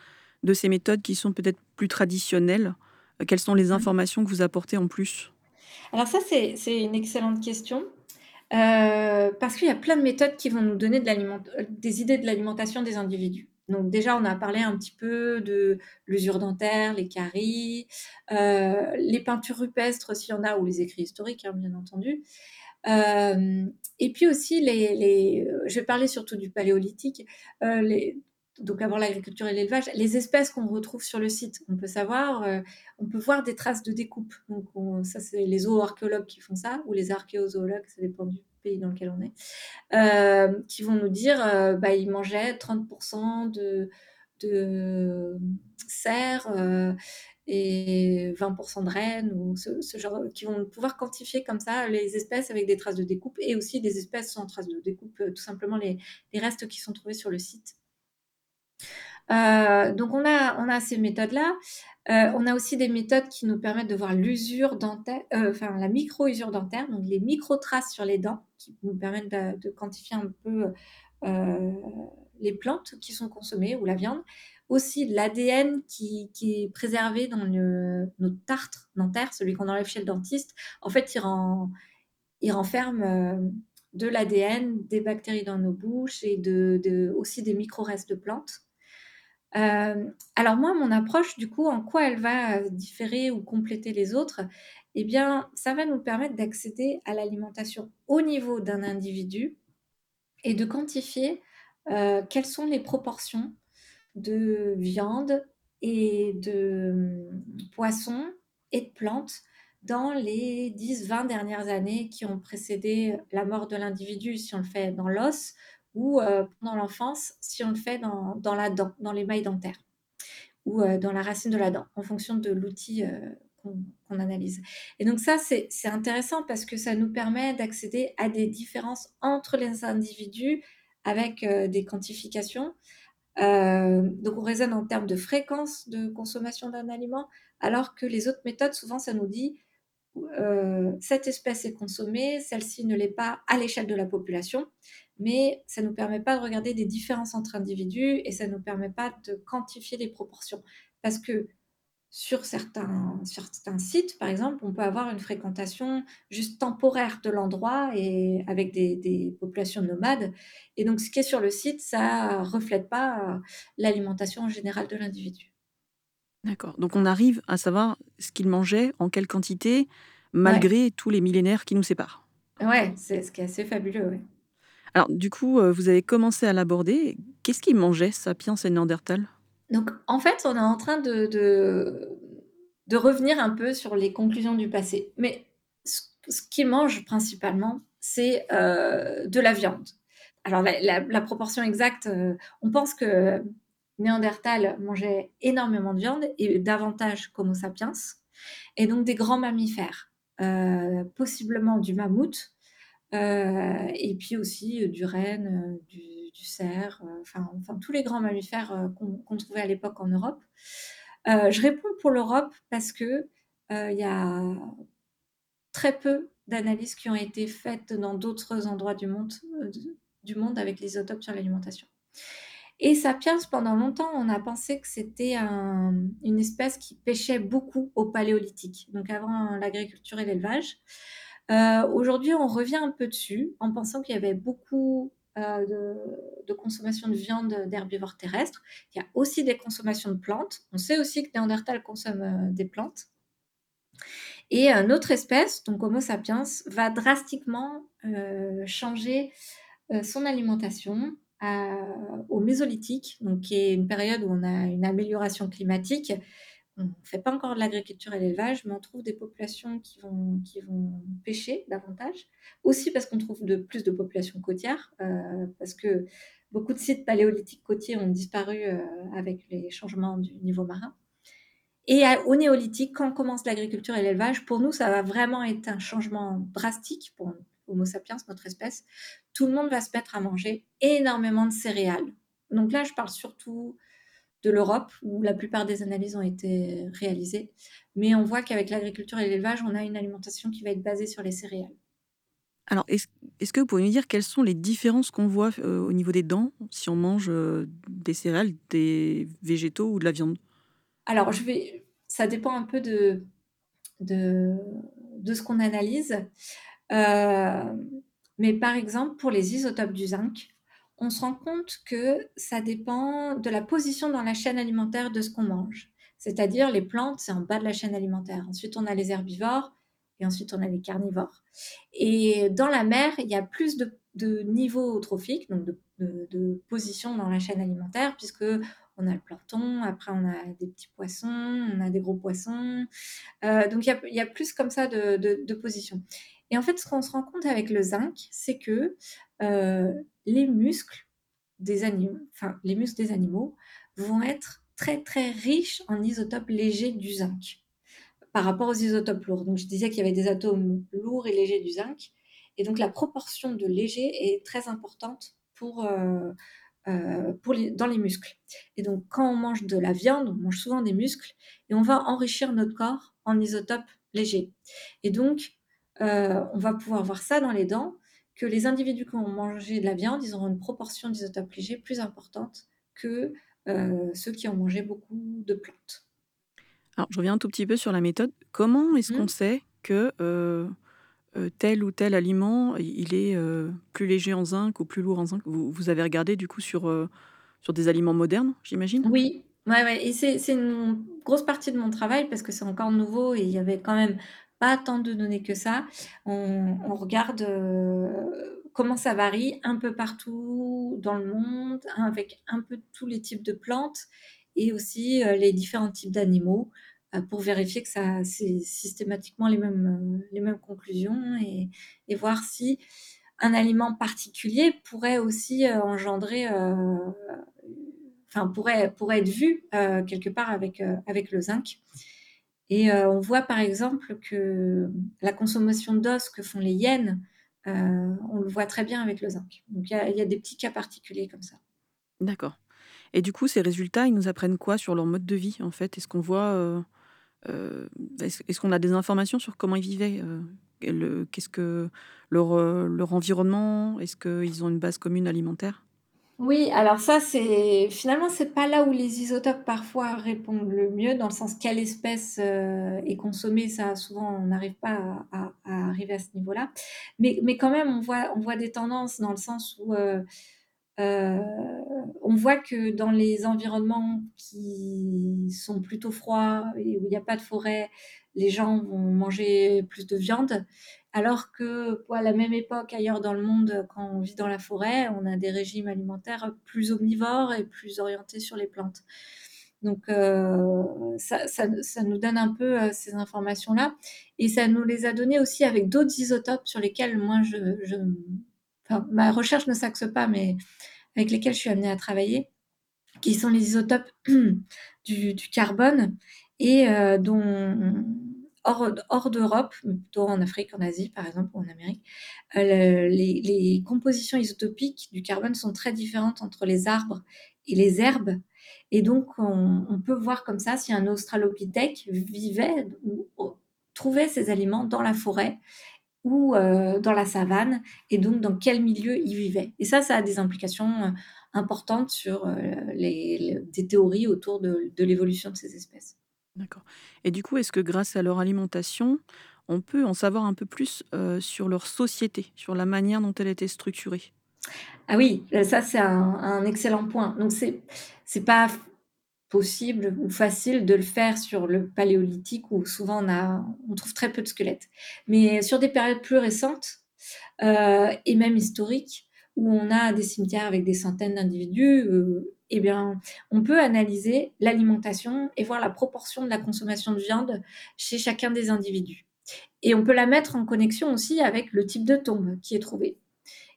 de ces méthodes qui sont peut-être plus traditionnelles? Quelles sont les informations que vous apportez en plus? Alors ça, c'est une excellente question. Euh, parce qu'il y a plein de méthodes qui vont nous donner de des idées de l'alimentation des individus. Donc déjà, on a parlé un petit peu de l'usure dentaire, les caries, euh, les peintures rupestres s'il y en a, ou les écrits historiques, hein, bien entendu. Euh, et puis aussi, les, les, je vais parler surtout du paléolithique, euh, les, donc avant l'agriculture et l'élevage, les espèces qu'on retrouve sur le site. On peut savoir, euh, on peut voir des traces de découpe. Donc on, ça, c'est les zooarchéologues qui font ça, ou les archéozoologues, ça dépend du pays dans lequel on est, euh, qui vont nous dire, euh, bah, ils mangeaient 30% de, cerfs et 20% de rennes, ou ce, genre, qui vont pouvoir quantifier comme ça les espèces avec des traces de découpe, et aussi des espèces sans traces de découpe, tout simplement les restes qui sont trouvés sur le site. Euh, donc on a, ces méthodes-là. Euh, on a aussi des méthodes qui nous permettent de voir l'usure dentaire, euh, enfin la micro-usure dentaire, donc les micro-traces sur les dents, qui nous permettent de, quantifier un peu les plantes qui sont consommées ou la viande. Aussi l'ADN qui, est préservé dans notre tartre dentaire, celui qu'on enlève chez le dentiste. En fait, il, renferme de l'ADN, des bactéries dans nos bouches et aussi des micro-restes de plantes. Euh, alors moi, mon approche, du coup, en quoi elle va différer ou compléter les autres Eh bien, ça va nous permettre d'accéder à l'alimentation au niveau d'un individu et de quantifier euh, quelles sont les proportions de viande et de euh, poissons et de plantes dans les 10-20 dernières années qui ont précédé la mort de l'individu, si on le fait dans l'os, ou euh, pendant l'enfance si on le fait dans, dans, la dent, dans l'émail dentaire ou euh, dans la racine de la dent, en fonction de l'outil euh, qu'on qu analyse. Et donc ça, c'est intéressant parce que ça nous permet d'accéder à des différences entre les individus avec des quantifications. Donc on raisonne en termes de fréquence de consommation d'un aliment, alors que les autres méthodes, souvent, ça nous dit cette espèce est consommée, celle-ci ne l'est pas à l'échelle de la population, mais ça ne nous permet pas de regarder des différences entre individus et ça ne nous permet pas de quantifier les proportions. Parce que sur certains, sur certains sites, par exemple, on peut avoir une fréquentation juste temporaire de l'endroit et avec des, des, populations nomades. Et donc, ce qui est sur le site, ça ne reflète pas l'alimentation en général de l'individu. D'accord. Donc, on arrive à savoir ce qu'il mangeait, en quelle quantité, malgré ouais. tous les millénaires qui nous séparent. Ouais, c'est ce qui est assez fabuleux. Ouais. Alors, du coup, euh, vous avez commencé à l'aborder. Qu'est-ce qu'il mangeait, Sapiens et Néandertal? Donc, en fait, on est en train de, revenir un peu sur les conclusions du passé. Mais ce, ce qu'ils mangent principalement, c'est euh, de la viande. alors la, proportion exacte, euh, on pense que Néandertal mangeait énormément de viande et davantage qu'Homo sapiens, et donc des grands mammifères, possiblement du mammouth, et puis aussi du renne, du, cerf, enfin, tous les grands mammifères qu'on trouvait à l'époque en Europe. je réponds pour l'Europe parce que il y a très peu d'analyses qui ont été faites dans d'autres endroits du monde, du monde avec les isotopes sur l'alimentation. Et Sapiens, pendant longtemps, on a pensé que c'était une espèce qui pêchait beaucoup au paléolithique, donc avant l'agriculture et l'élevage. Euh, aujourd'hui, on revient un peu dessus en pensant qu'il y avait beaucoup euh, de, consommation de viande d'herbivores terrestres. Il y a aussi des consommations de plantes. On sait aussi que Néandertal consomme euh, des plantes. Et notre espèce, donc Homo sapiens, va drastiquement changer euh, son alimentation au Mésolithique, donc qui est une période où on a une amélioration climatique. On ne fait pas encore de l'agriculture et l'élevage, mais on trouve des populations qui vont, pêcher davantage. Aussi parce qu'on trouve de plus de populations côtières, euh, parce que beaucoup de sites paléolithiques côtiers ont disparu euh, avec les changements du niveau marin. Et au néolithique, quand commence l'agriculture et l'élevage, pour nous, ça va vraiment être un changement drastique pour, Homo sapiens, notre espèce, tout le monde va se mettre à manger énormément de céréales. Donc là, je parle surtout de l'Europe, où la plupart des analyses ont été réalisées. Mais on voit qu'avec l'agriculture et l'élevage, on a une alimentation qui va être basée sur les céréales. Alors, est-ce que vous pouvez nous dire quelles sont les différences qu'on voit euh, au niveau des dents si on mange euh, des céréales, des végétaux ou de la viande? Alors, je vais, ça dépend un peu de, de, de ce qu'on analyse. Euh, mais par exemple, pour les isotopes du zinc, on se rend compte que ça dépend de la position dans la chaîne alimentaire de ce qu'on mange. C'est-à-dire les plantes, c'est en bas de la chaîne alimentaire. Ensuite, on a les herbivores et ensuite on a les carnivores. Et dans la mer, il y a plus de, de niveaux trophiques, donc de, de, position dans la chaîne alimentaire, puisque on a le plancton, après on a des petits poissons, on a des gros poissons. Euh, donc il y, a, plus comme ça de, de positions. Et en fait, ce qu'on se rend compte avec le zinc, c'est que euh, les muscles des animaux, enfin les muscles des animaux, vont être très très riches en isotopes légers du zinc par rapport aux isotopes lourds. Donc je disais qu'il y avait des atomes lourds et légers du zinc, et donc la proportion de légers est très importante pour, euh, euh, pour dans les muscles. Et donc quand on mange de la viande, on mange souvent des muscles, et on va enrichir notre corps en isotopes légers. Et donc euh, on va pouvoir voir ça dans les dents, que les individus qui ont mangé de la viande, ils auront une proportion d'isotopes légers plus importante que euh, ceux qui ont mangé beaucoup de plantes. Alors, je reviens un tout petit peu sur la méthode. Comment est-ce qu'on mmh. sait que euh, tel ou tel aliment, il est plus léger en zinc ou plus lourd en zinc? Vous, avez regardé du coup sur, sur des aliments modernes, j'imagine? Oui, ouais, ouais. et c'est une grosse partie de mon travail parce que c'est encore nouveau et il y avait quand même pas tant de données que ça. On, regarde euh, comment ça varie un peu partout dans le monde, hein, avec un peu tous les types de plantes et aussi euh, les différents types d'animaux euh, pour vérifier que ça c'est systématiquement les mêmes, les mêmes conclusions et, voir si un aliment particulier pourrait aussi engendrer, enfin pourrait, pourrait être vu quelque part avec, avec le zinc. Et euh, on voit par exemple que la consommation d'os que font les hyènes, euh, on le voit très bien avec le zinc. Donc il y, a des petits cas particuliers comme ça. D'accord. Et du coup, ces résultats, ils nous apprennent quoi sur leur mode de vie en fait? Est-ce qu'on voit, euh, est-ce, qu'on a des informations sur comment ils vivaient Qu'est-ce que leur environnement? Est-ce qu'ils ont une base commune alimentaire? Oui, alors ça, c'est finalement, c'est pas là où les isotopes parfois répondent le mieux, dans le sens quelle espèce euh, est consommée, ça souvent on n'arrive pas à, arriver à ce niveau-là. Mais, mais quand même, on voit, on voit des tendances dans le sens où euh, euh, on voit que dans les environnements qui sont plutôt froids et où il n'y a pas de forêt, les gens vont manger plus de viande. Alors que à la même époque, ailleurs dans le monde, quand on vit dans la forêt, on a des régimes alimentaires plus omnivores et plus orientés sur les plantes. Donc euh, ça, nous donne un peu euh, ces informations-là. Et ça nous les a données aussi avec d'autres isotopes sur lesquels moi je, ma recherche ne s'axe pas, mais avec lesquels je suis amenée à travailler, qui sont les isotopes [CLEARS THROAT] du, carbone et euh, dont hors, hors d'Europe, plutôt en Afrique, en Asie par exemple, ou en Amérique, euh, les, compositions isotopiques du carbone sont très différentes entre les arbres et les herbes. Et donc, on, peut voir comme ça si un australopithèque vivait ou, trouvait ses aliments dans la forêt ou euh, dans la savane, et donc dans quel milieu il vivait. Et ça, ça a des implications euh, importantes sur les, des théories autour de l'évolution de ces espèces. Et du coup, est-ce que grâce à leur alimentation, on peut en savoir un peu plus sur leur société, sur la manière dont elle était structurée? Ah oui, ça c'est un, excellent point. Donc c'est c'est pas possible ou facile de le faire sur le paléolithique où souvent on trouve très peu de squelettes. Mais sur des périodes plus récentes et même historiques où on a des cimetières avec des centaines d'individus, eh on peut analyser l'alimentation et voir la proportion de la consommation de viande chez chacun des individus. Et on peut la mettre en connexion aussi avec le type de tombe qui est trouvé.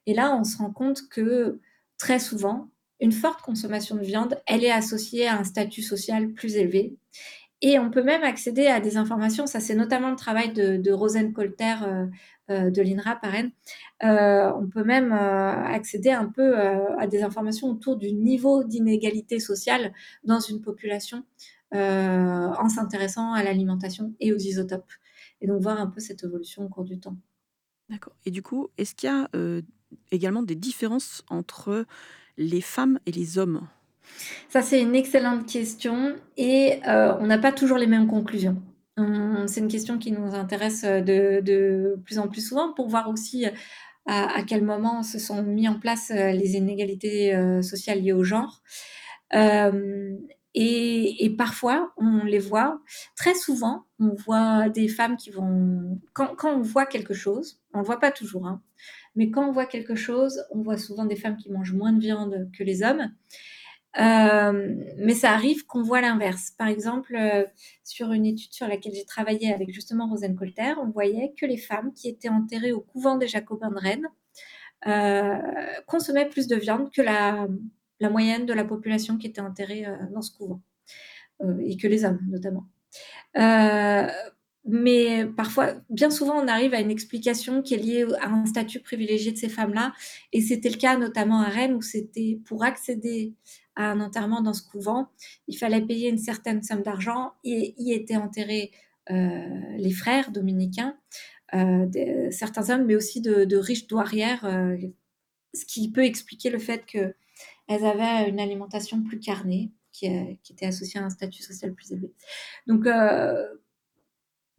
Et là, on se rend compte que très souvent, une forte consommation de viande, elle est associée à un statut social plus élevé. Et on peut même accéder à des informations, ça c'est notamment le travail de, Rosen Colter euh, euh, de l'INRA par euh, on peut même accéder un peu à des informations autour du niveau d'inégalité sociale dans une population en s'intéressant à l'alimentation et aux isotopes. Et donc voir un peu cette évolution au cours du temps. D'accord. Et du coup, est-ce qu'il y a également des différences entre les femmes et les hommes? Ça, c'est une excellente question et euh, on n'a pas toujours les mêmes conclusions. C'est une question qui nous intéresse euh, de, plus en plus souvent pour voir aussi euh, à, quel moment se sont mis en place les inégalités sociales liées au genre. et, parfois, on les voit, très souvent, on voit des femmes qui vont... Quand, on voit quelque chose, on ne le voit pas toujours, hein, mais quand on voit quelque chose, on voit souvent des femmes qui mangent moins de viande que les hommes. Euh, mais ça arrive qu'on voit l'inverse. Par exemple, euh, sur une étude sur laquelle j'ai travaillé avec justement Rosen Colter, on voyait que les femmes qui étaient enterrées au couvent des Jacobins de Rennes euh, consommaient plus de viande que la, la, moyenne de la population qui était enterrée dans ce couvent, et que les hommes notamment. Mais parfois, bien souvent, on arrive à une explication qui est liée à un statut privilégié de ces femmes-là. Et c'était le cas notamment à Rennes, où c'était pour accéder à un enterrement dans ce couvent, il fallait payer une certaine somme d'argent et y étaient enterrés euh, les frères dominicains, euh, certains hommes, mais aussi de, riches douarières, euh, ce qui peut expliquer le fait qu'elles avaient une alimentation plus carnée, qui, qui, était associée à un statut social plus élevé. Donc,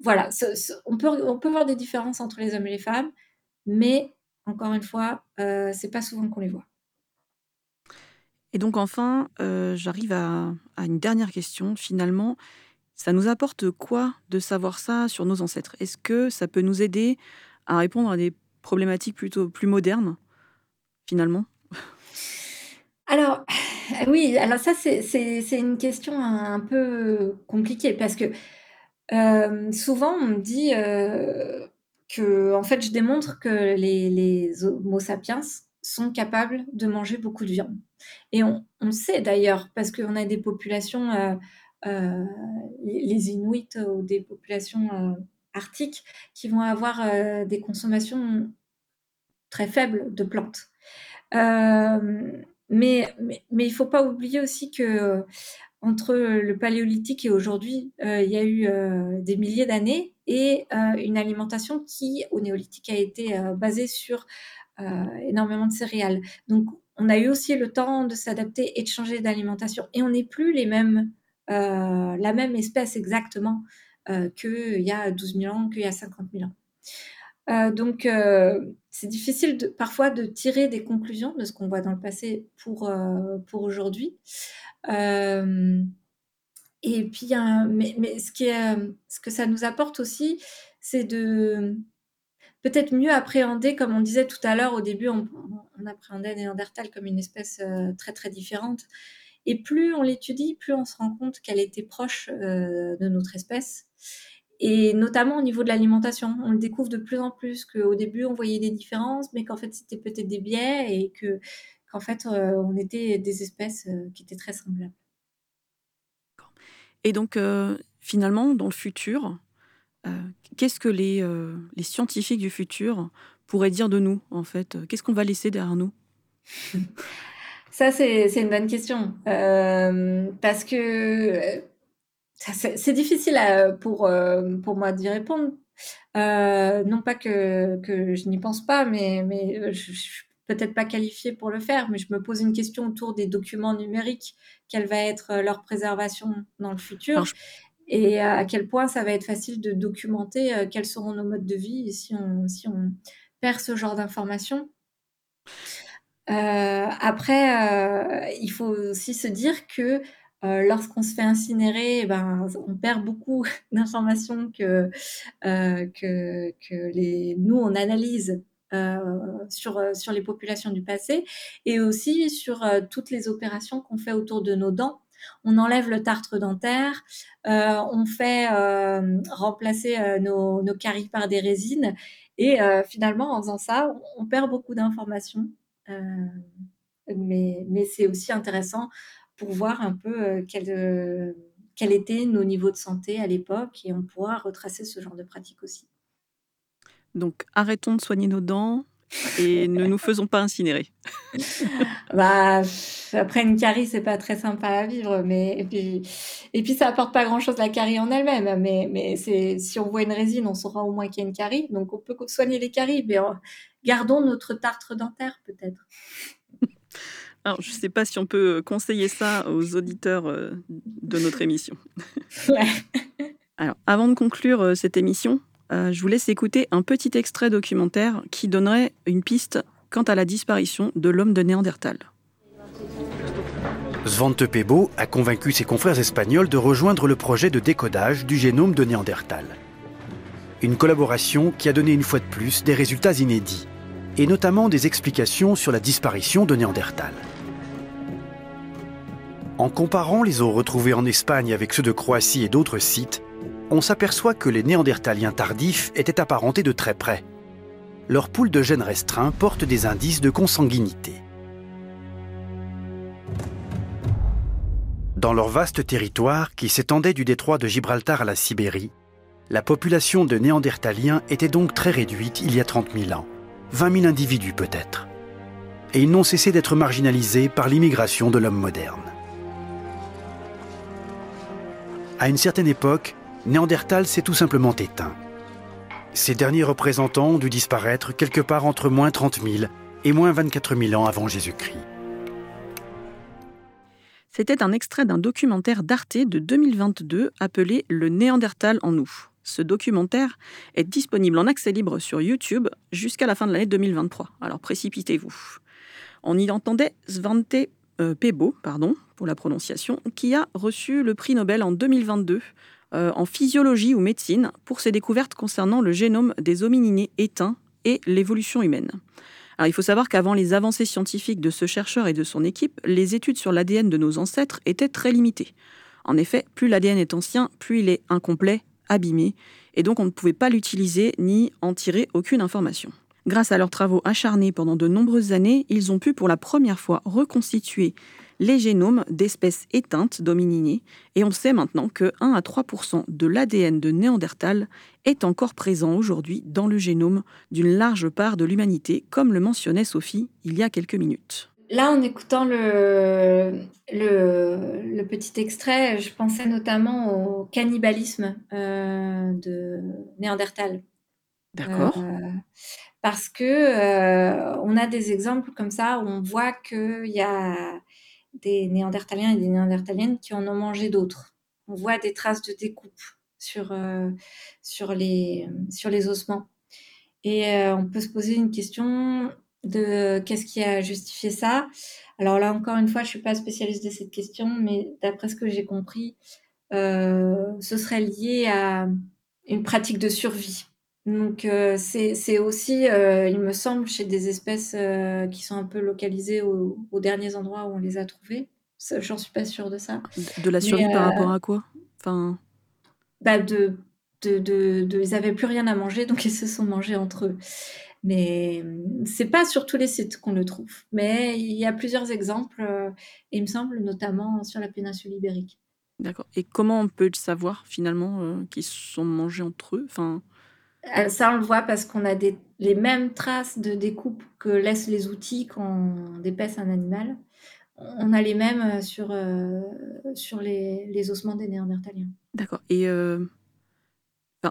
voilà, on, peut, on peut voir des différences entre les hommes et les femmes, mais encore une fois, euh, c'est pas souvent qu'on les voit. Et donc enfin, euh, j'arrive à, une dernière question. Finalement, ça nous apporte quoi de savoir ça sur nos ancêtres? Est-ce que ça peut nous aider à répondre à des problématiques plutôt plus modernes, finalement? Alors, [LAUGHS] oui, alors ça, c'est une question un peu compliquée parce que souvent, on me dit que, en fait, je démontre que les, Homo sapiens sont capables de manger beaucoup de viande. Et on, on sait d'ailleurs, parce qu'on a des populations, les Inuits ou des populations arctiques, qui vont avoir des consommations très faibles de plantes. mais, mais, mais, il faut pas oublier aussi que entre le paléolithique et aujourd'hui, euh, il y a eu euh, des milliers d'années et euh, une alimentation qui, au néolithique, a été basée sur énormément de céréales. Donc, on a eu aussi le temps de s'adapter et de changer d'alimentation. Et on n'est plus les mêmes, la même espèce exactement qu'il y a 12 000 ans, qu'il y a 50 000 ans. Donc, c'est difficile parfois de tirer des conclusions de ce qu'on voit dans le passé pour, pour aujourd'hui. Euh, et puis, mais, ce, qui ce que ça nous apporte aussi, c'est de peut-être mieux appréhender, comme on disait tout à l'heure, au début, on, appréhendait Néandertal comme une espèce euh, très très différente. Et plus on l'étudie, plus on se rend compte qu'elle était proche euh, de notre espèce. Et notamment au niveau de l'alimentation. On le découvre de plus en plus qu'au début, on voyait des différences, mais qu'en fait, c'était peut-être des biais et que, qu'en fait, euh, on était des espèces euh, qui étaient très semblables. Et donc, euh, finalement, dans le futur, qu'est-ce que les, les scientifiques du futur pourraient dire de nous, en fait? Qu'est-ce qu'on va laisser derrière nous? [LAUGHS] Ça, c'est, c'est une bonne question. parce que c'est difficile pour, euh, pour moi d'y répondre. Euh, non pas que, que je n'y pense pas, mais, mais euh, je, ne suis peut-être pas qualifiée pour le faire, mais je me pose une question autour des documents numériques. Quelle va être leur préservation dans le futur Et à quel point ça va être facile de documenter quels seront nos modes de vie si on, si on perd ce genre d'informations. après, il faut aussi se dire que euh, lorsqu'on se fait incinérer, eh ben, on perd beaucoup [LAUGHS] d'informations que, euh, que, que les, nous, on analyse euh, sur, sur les populations du passé et aussi sur toutes les opérations qu'on fait autour de nos dents. On enlève le tartre dentaire, on fait remplacer nos, caries par des résines et finalement, en faisant ça, on, perd beaucoup d'informations. mais, mais c'est aussi intéressant pour voir un peu euh, quel, euh, quel étaient nos niveaux de santé à l'époque et on pourra retracer ce genre de pratique aussi. Donc arrêtons de soigner nos dents et [LAUGHS] ne nous faisons pas incinérer. [LAUGHS] bah, après une carie, c'est pas très sympa à vivre, mais et puis, et puis ça apporte pas grand chose la carie en elle-même. Mais, mais c'est si on voit une résine, on saura au moins qu'il y a une carie. Donc on peut soigner les caries, mais gardons notre tartre dentaire peut-être. Alors, je ne sais pas si on peut conseiller ça aux auditeurs euh, de notre émission. [LAUGHS] [LAUGHS] Alors, avant de conclure euh, cette émission, euh, je vous laisse écouter un petit extrait documentaire qui donnerait une piste quant à la disparition de l'homme de Néandertal. Svante Pebo a convaincu ses confrères espagnols de rejoindre le projet de décodage du génome de Néandertal. Une collaboration qui a donné une fois de plus des résultats inédits, et notamment des explications sur la disparition de Néandertal. En comparant les os retrouvés en Espagne avec ceux de Croatie et d'autres sites, on s'aperçoit que les Néandertaliens tardifs étaient apparentés de très près. Leur pool de gènes restreints porte des indices de consanguinité. Dans leur vaste territoire, qui s'étendait du détroit de Gibraltar à la Sibérie, la population de Néandertaliens était donc très réduite il y a 30 000 ans, 20 000 individus peut-être. Et ils n'ont cessé d'être marginalisés par l'immigration de l'homme moderne. À une certaine époque, Néandertal s'est tout simplement éteint. Ces derniers représentants ont dû disparaître quelque part entre moins 30 000 et moins 24 000 ans avant Jésus-Christ. C'était un extrait d'un documentaire d'Arte de 2022 appelé Le Néandertal en nous. Ce documentaire est disponible en accès libre sur YouTube jusqu'à la fin de l'année 2023. Alors précipitez-vous. On y entendait Svante euh, Pebo, pardon, pour la prononciation, qui a reçu le prix Nobel en 2022 euh, en physiologie ou médecine pour ses découvertes concernant le génome des homininés éteints et l'évolution humaine. Alors, il faut savoir qu'avant les avancées scientifiques de ce chercheur et de son équipe, les études sur l'ADN de nos ancêtres étaient très limitées. En effet, plus l'ADN est ancien, plus il est incomplet, abîmé, et donc on ne pouvait pas l'utiliser ni en tirer aucune information. Grâce à leurs travaux acharnés pendant de nombreuses années, ils ont pu pour la première fois reconstituer les génomes d'espèces éteintes d'homininés et on sait maintenant que 1 à 3% de l'ADN de Néandertal est encore présent aujourd'hui dans le génome d'une large part de l'humanité, comme le mentionnait Sophie il y a quelques minutes. Là, en écoutant le, le, petit extrait, je pensais notamment au cannibalisme euh, de Néandertal. D'accord. Euh, parce que euh, on a des exemples comme ça où on voit qu'il y a des Néandertaliens et des Néandertaliennes qui en ont mangé d'autres. On voit des traces de découpe sur, euh, sur, les, sur les ossements. Et euh, on peut se poser une question de qu'est-ce qui a justifié ça. Alors là, encore une fois, je ne suis pas spécialiste de cette question, mais d'après ce que j'ai compris, ce serait lié à une pratique de survie. Donc euh, c'est aussi, euh, il me semble, chez des espèces euh, qui sont un peu localisées aux, derniers endroits où on les a trouvées. J'en suis pas sûre de ça. De la survie par rapport à quoi? Enfin... Bah de, de, de, de, ils n'avaient plus rien à manger, donc [LAUGHS] ils se sont mangés entre eux. Mais c'est pas sur tous les sites qu'on le trouve. Mais il y a plusieurs exemples, il me semble, notamment sur la péninsule ibérique. D'accord. Et comment on peut le savoir finalement qu'ils se sont mangés entre eux? Enfin... Euh, ça, on le voit parce qu'on a des, les mêmes traces de découpe que laissent les outils quand on dépaisse un animal. On a les mêmes sur, sur les, les ossements des Néandertaliens. D'accord. Et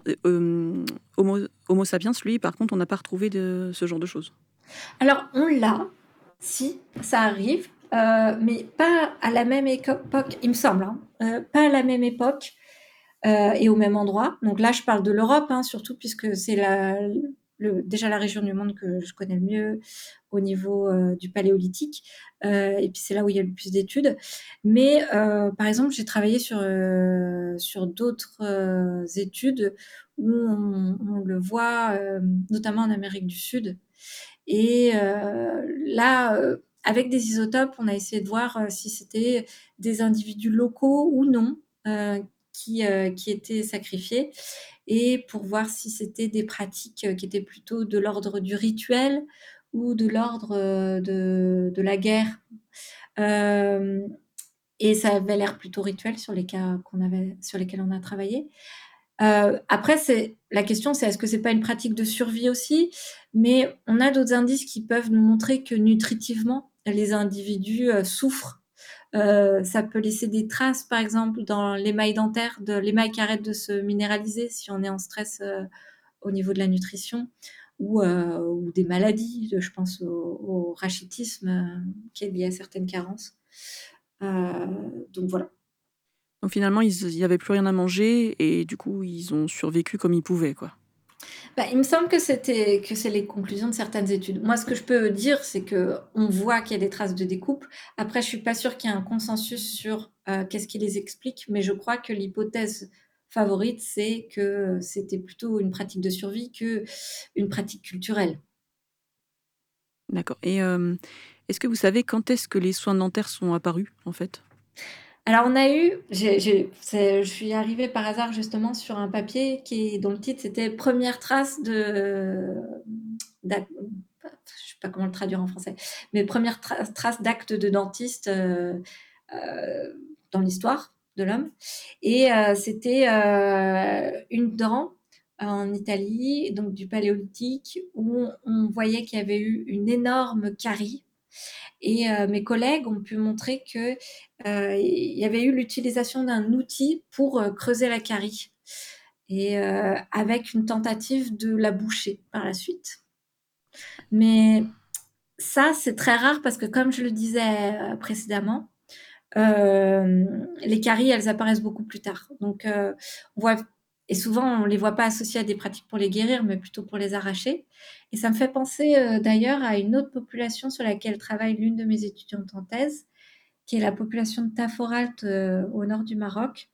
euh, homo, homo, sapiens, lui, par contre, on n'a pas retrouvé de ce genre de choses. Alors, on l'a, si, ça arrive, euh, mais pas à la même époque, il me semble, hein, euh, pas à la même époque et au même endroit. Donc là, je parle de l'Europe, hein, surtout puisque c'est déjà la région du monde que je connais le mieux au niveau euh, du paléolithique, euh, et puis c'est là où il y a le plus d'études. Mais euh, par exemple, j'ai travaillé sur, sur d'autres études où on, le voit, notamment en Amérique du Sud. Et là, avec des isotopes, on a essayé de voir si c'était des individus locaux ou non qui, qui étaient sacrifiés et pour voir si c'était des pratiques euh, qui étaient plutôt de l'ordre du rituel ou de l'ordre euh, de, de, la guerre. Euh, et ça avait l'air plutôt rituel sur les cas qu'on avait, sur lesquels on a travaillé. Euh, après, c'est la question, c'est est-ce que c'est pas une pratique de survie aussi? Mais on a d'autres indices qui peuvent nous montrer que nutritivement, les individus souffrent euh, ça peut laisser des traces, par exemple, dans l'émail dentaire, de l'émail qui arrête de se minéraliser si on est en stress euh, au niveau de la nutrition, ou, euh, des maladies, je pense au, rachitisme qui est lié à certaines carences. donc voilà. Donc finalement, ils n'y avaient plus rien à manger et du coup, ils ont survécu comme ils pouvaient, quoi. Bah, il me semble que c'était que c'est les conclusions de certaines études. Moi, ce que je peux dire, c'est que on voit qu'il y a des traces de découpe. Après, je suis pas sûre qu'il y ait un consensus sur euh, qu'est-ce qui les explique, mais je crois que l'hypothèse favorite, c'est que c'était plutôt une pratique de survie que une pratique culturelle. D'accord. Et euh, est-ce que vous savez quand est-ce que les soins dentaires sont apparus, en fait? Alors on a eu, je suis arrivée par hasard justement sur un papier qui, dont le titre c'était Première trace de, je sais pas comment le traduire en français, mais première trace d'acte de dentiste euh, euh, dans l'histoire de l'homme. Et euh, c'était une dent en Italie, donc du paléolithique, où on voyait qu'il y avait eu une énorme carie et euh, mes collègues ont pu montrer qu'il euh, y avait eu l'utilisation d'un outil pour euh, creuser la carie, et avec une tentative de la boucher par la suite. Mais ça, c'est très rare parce que, comme je le disais précédemment, les caries, elles apparaissent beaucoup plus tard. Donc, on voit et souvent, on ne les voit pas associés à des pratiques pour les guérir, mais plutôt pour les arracher. Et ça me fait penser euh, d'ailleurs à une autre population sur laquelle travaille l'une de mes étudiantes en thèse, qui est la population de Taforalt euh, au nord du Maroc.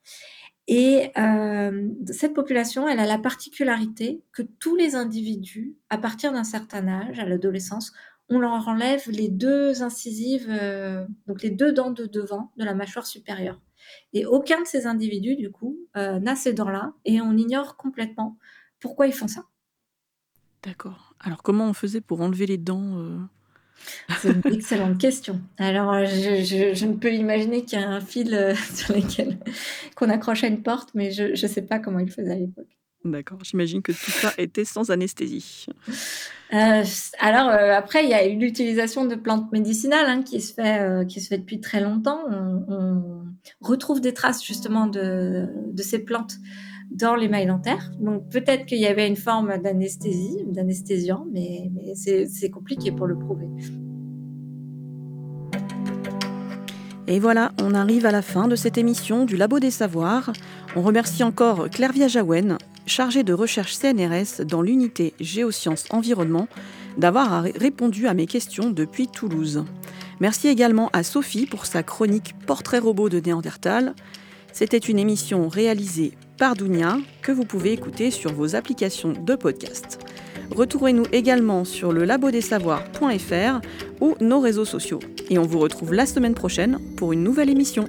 Et euh, cette population, elle a la particularité que tous les individus, à partir d'un certain âge, à l'adolescence, on leur enlève les deux incisives, donc les deux dents de devant de la mâchoire supérieure. Et aucun de ces individus, du coup, euh, n'a ces dents-là, et on ignore complètement pourquoi ils font ça. D'accord. Alors comment on faisait pour enlever les dents euh C'est une excellente question. Alors, je, ne peux imaginer qu'il y a un fil euh, [LAUGHS] sur lequel qu'on accroche à une porte, mais je ne sais pas comment ils faisaient à l'époque. D'accord, j'imagine que tout ça était sans anesthésie. Euh, alors euh, après, il y a eu l'utilisation de plantes médicinales hein, qui se fait euh, qui se fait depuis très longtemps. On, retrouve des traces justement de, de ces plantes dans les mailles dentaires. Donc peut-être qu'il y avait une forme d'anesthésie, d'anesthésiant, mais, mais c'est compliqué pour le prouver. Et voilà, on arrive à la fin de cette émission du Labo des Savoirs. On remercie encore Claire Viajaouen, chargée de recherche CNRS dans l'unité Géosciences Environnement, d'avoir répondu à mes questions depuis Toulouse. Merci également à Sophie pour sa chronique Portrait robot de Néandertal. C'était une émission réalisée par Dounia que vous pouvez écouter sur vos applications de podcast. Retrouvez-nous également sur le labodessavoirs.fr ou nos réseaux sociaux. Et on vous retrouve la semaine prochaine pour une nouvelle émission.